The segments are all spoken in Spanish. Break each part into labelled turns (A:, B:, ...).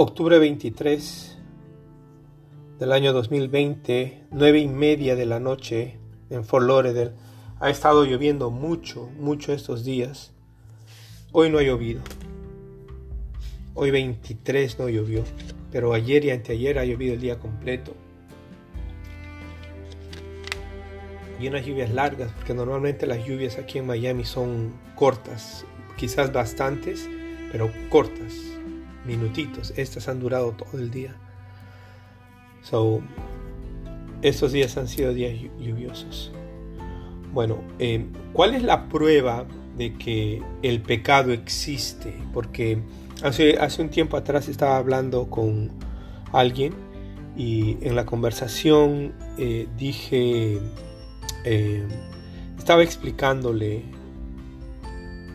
A: Octubre 23 del año 2020, nueve y media de la noche en Fort Lauderdale. Ha estado lloviendo mucho, mucho estos días. Hoy no ha llovido. Hoy 23 no llovió, pero ayer y anteayer ha llovido el día completo. Y unas lluvias largas, porque normalmente las lluvias aquí en Miami son cortas, quizás bastantes, pero cortas minutitos. Estas han durado todo el día. So, estos días han sido días lluviosos. Bueno, eh, ¿cuál es la prueba de que el pecado existe? Porque hace, hace un tiempo atrás estaba hablando con alguien y en la conversación eh, dije, eh, estaba explicándole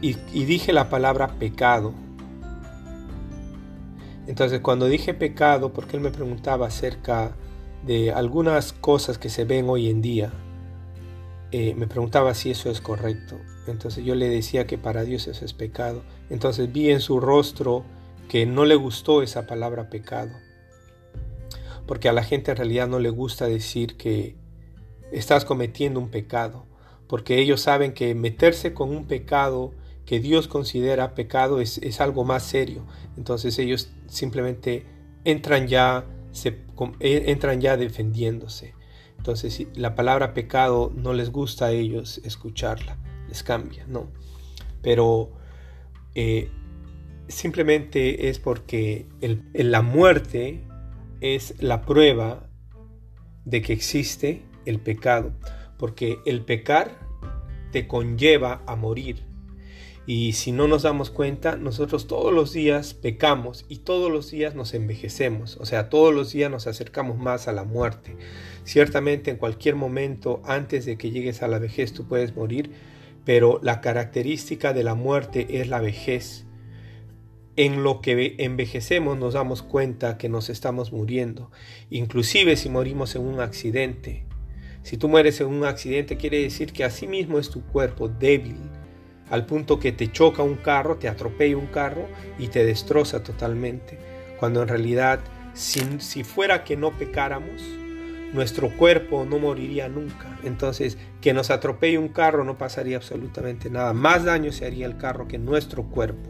A: y dije la palabra pecado entonces cuando dije pecado, porque él me preguntaba acerca de algunas cosas que se ven hoy en día, eh, me preguntaba si eso es correcto. Entonces yo le decía que para Dios eso es pecado. Entonces vi en su rostro que no le gustó esa palabra pecado. Porque a la gente en realidad no le gusta decir que estás cometiendo un pecado. Porque ellos saben que meterse con un pecado que Dios considera pecado es, algo más serio. Entonces ellos simplemente entran ya, se, e, entran ya defendiéndose. Entonces si la palabra pecado no les gusta a ellos escucharla, les cambia, ¿no? Pero eh, simplemente es porque la muerte es la prueba de que existe el pecado, porque el pecar te conlleva a morir. Y si no nos damos cuenta, nosotros todos los días pecamos y todos los días nos envejecemos, o sea, todos los días nos acercamos más a la muerte. Ciertamente en cualquier momento antes de que llegues a la vejez tú puedes morir, pero la característica de la muerte es la vejez. En lo que envejecemos nos damos cuenta que nos estamos muriendo, inclusive si morimos en un accidente. Si tú mueres en un accidente quiere decir que así mismo es tu cuerpo débil, al punto que te choca un carro, te atropella un carro y te destroza totalmente. Cuando en realidad, si, fuera que no pecáramos, nuestro cuerpo no moriría nunca. Entonces, que nos atropelle un carro no pasaría absolutamente nada. Más daño se haría el carro que nuestro cuerpo.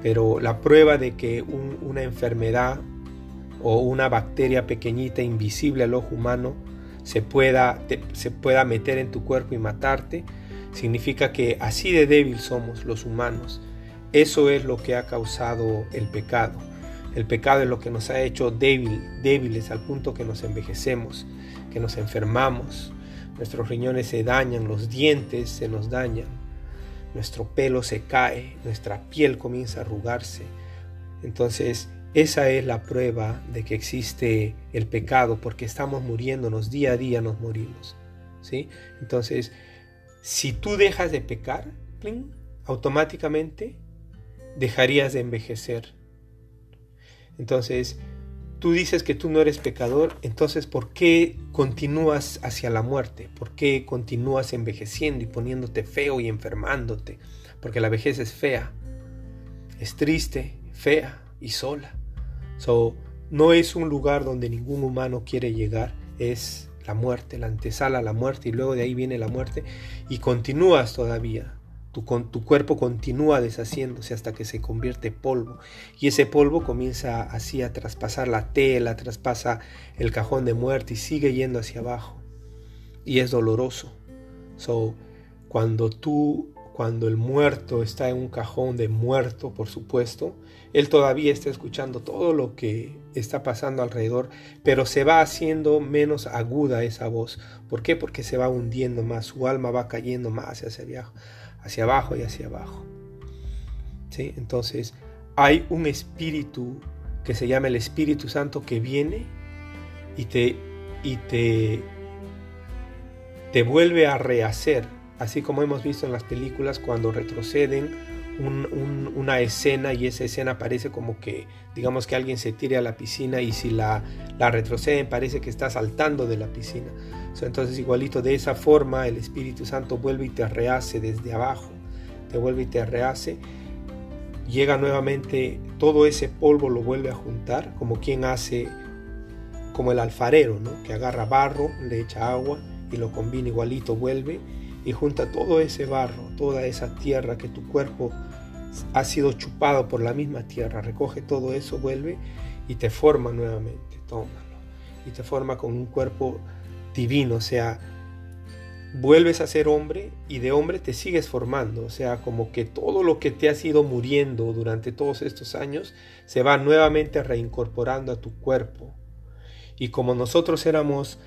A: Pero la prueba de que una enfermedad o una bacteria pequeñita, invisible al ojo humano, se pueda, se pueda meter en tu cuerpo y matarte, Significa que así de débil somos los humanos. Eso es lo que ha causado el pecado. El pecado es lo que nos ha hecho débil, débiles al punto que nos envejecemos, que nos enfermamos, nuestros riñones se dañan, los dientes se nos dañan, nuestro pelo se cae, nuestra piel comienza a arrugarse. Entonces, esa es la prueba de que existe el pecado, porque estamos muriéndonos, día a día nos morimos. ¿sí? Entonces, si tú dejas de pecar, automáticamente dejarías de envejecer. Entonces, tú dices que tú no eres pecador, entonces ¿por qué continúas hacia la muerte? ¿Por qué continúas envejeciendo y poniéndote feo y enfermándote? Porque la vejez es fea, es triste, fea y sola. So, no es un lugar donde ningún humano quiere llegar, es la muerte, la antesala la muerte y luego de ahí viene la muerte y continúas todavía. Tu, tu cuerpo continúa deshaciéndose hasta que se convierte polvo y ese polvo comienza así a traspasar la tela, traspasa el cajón de muerte y sigue yendo hacia abajo y es doloroso. So, cuando tú cuando el muerto está en un cajón de muerto, por supuesto, él todavía está escuchando todo lo que está pasando alrededor, pero se va haciendo menos aguda esa voz. ¿Por qué? Porque se va hundiendo más, su alma va cayendo más hacia hacia abajo y hacia abajo. ¿Sí? Entonces, hay un espíritu que se llama el Espíritu Santo que viene y te, y te, te vuelve a rehacer así como hemos visto en las películas cuando retroceden una escena y esa escena parece como que digamos que alguien se tire a la piscina y si la, retroceden parece que está saltando de la piscina. entonces igualito de esa forma el Espíritu Santo vuelve y te rehace desde abajo, te vuelve y te rehace llega nuevamente, todo ese polvo lo vuelve a juntar, como quien hace, como el alfarero, ¿no? que agarra barro, le echa agua y lo combina igualito, vuelve y junta todo ese barro, toda esa tierra que tu cuerpo ha sido chupado por la misma tierra, recoge todo eso, vuelve y te forma nuevamente, tómalo, y te forma con un cuerpo divino, o sea, vuelves a ser hombre y de hombre te sigues formando, o sea, como que todo lo que te ha ido muriendo durante todos estos años se va nuevamente reincorporando a tu cuerpo. Y como nosotros éramos,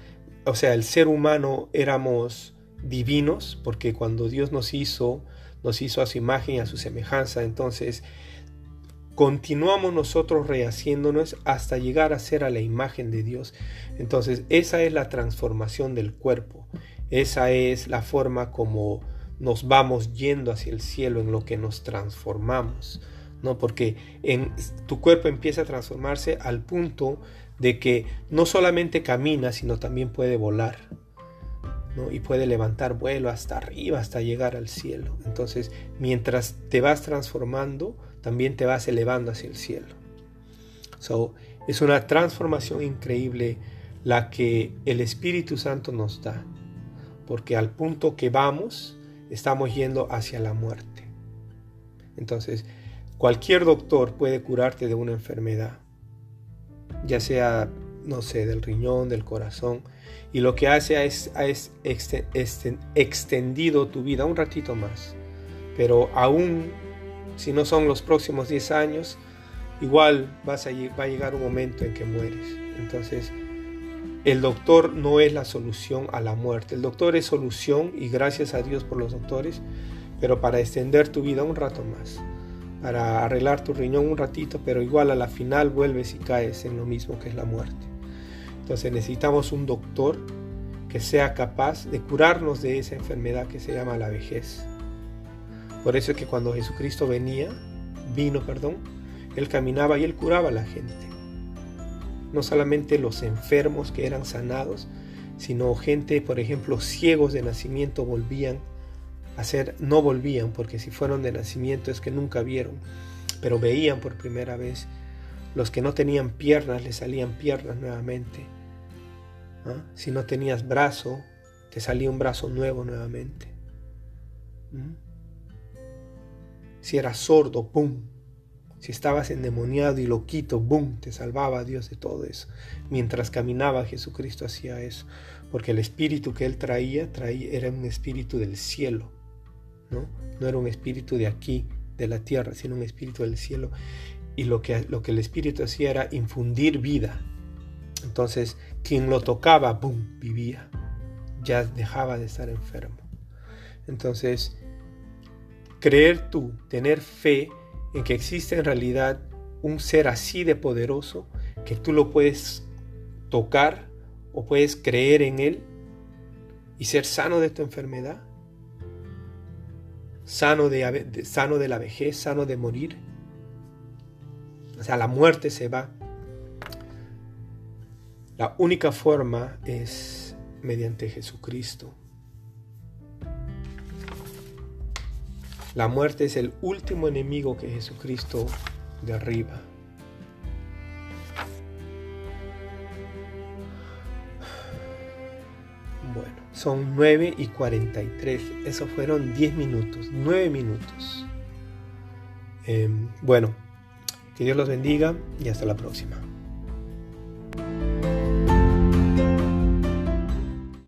A: o sea, el ser humano éramos divinos, porque cuando Dios nos hizo, nos hizo a su imagen y a su semejanza, entonces continuamos nosotros rehaciéndonos hasta llegar a ser a la imagen de Dios. Entonces, esa es la transformación del cuerpo. Esa es la forma como nos vamos yendo hacia el cielo, en lo que nos transformamos. ¿no? Porque en, tu cuerpo empieza a transformarse al punto de que no solamente camina, sino también puede volar. Y puede levantar vuelo hasta arriba, hasta llegar al cielo. Entonces, mientras te vas transformando, también te vas elevando hacia el cielo. So, es una transformación increíble la que el Espíritu Santo nos da, porque al punto que vamos, estamos yendo hacia la muerte. Entonces, cualquier doctor puede curarte de una enfermedad, ya sea, no sé, del riñón, del corazón, y lo que hace es, es extendido tu vida un ratito más, pero aún si no son los próximos 10 años, igual vas a, va a llegar un momento en que mueres. Entonces, el doctor no es la solución a la muerte. El doctor es solución y gracias a Dios por los doctores, pero para extender tu vida un rato más, para arreglar tu riñón un ratito, pero igual a la final vuelves y caes en lo mismo que es la muerte. Entonces necesitamos un doctor que sea capaz de curarnos de esa enfermedad que se llama la vejez. Por eso es que cuando Jesucristo venía, vino, perdón, Él caminaba y Él curaba a la gente. No solamente los enfermos que eran sanados, sino gente, por ejemplo, ciegos de nacimiento volvían a ser, no volvían, porque si fueron de nacimiento es que nunca vieron, pero veían por primera vez. Los que no tenían piernas les salían piernas nuevamente. Si no tenías brazo, te salía un brazo nuevo nuevamente. ¿Mm? Si eras sordo, ¡pum! Si estabas endemoniado y loquito, ¡bum! Te salvaba Dios de todo eso. Mientras caminaba Jesucristo hacía eso. Porque el espíritu que él traía, traía era un espíritu del cielo. ¿no? no era un espíritu de aquí, de la tierra, sino un espíritu del cielo. Y lo que, lo que el espíritu hacía era infundir vida. Entonces, quien lo tocaba, ¡bum! vivía. Ya dejaba de estar enfermo. Entonces, Creer tú, tener fe en que existe en realidad un ser así de poderoso que tú lo puedes tocar o puedes creer en él y ser sano de tu enfermedad, sano de, sano de la vejez, sano de morir. O sea, la muerte se va. La única forma es mediante Jesucristo. La muerte es el último enemigo que Jesucristo derriba. Bueno, son 9 y 43. Eso fueron 10 minutos, 9 minutos. Em, bueno, que Dios los bendiga y hasta la próxima.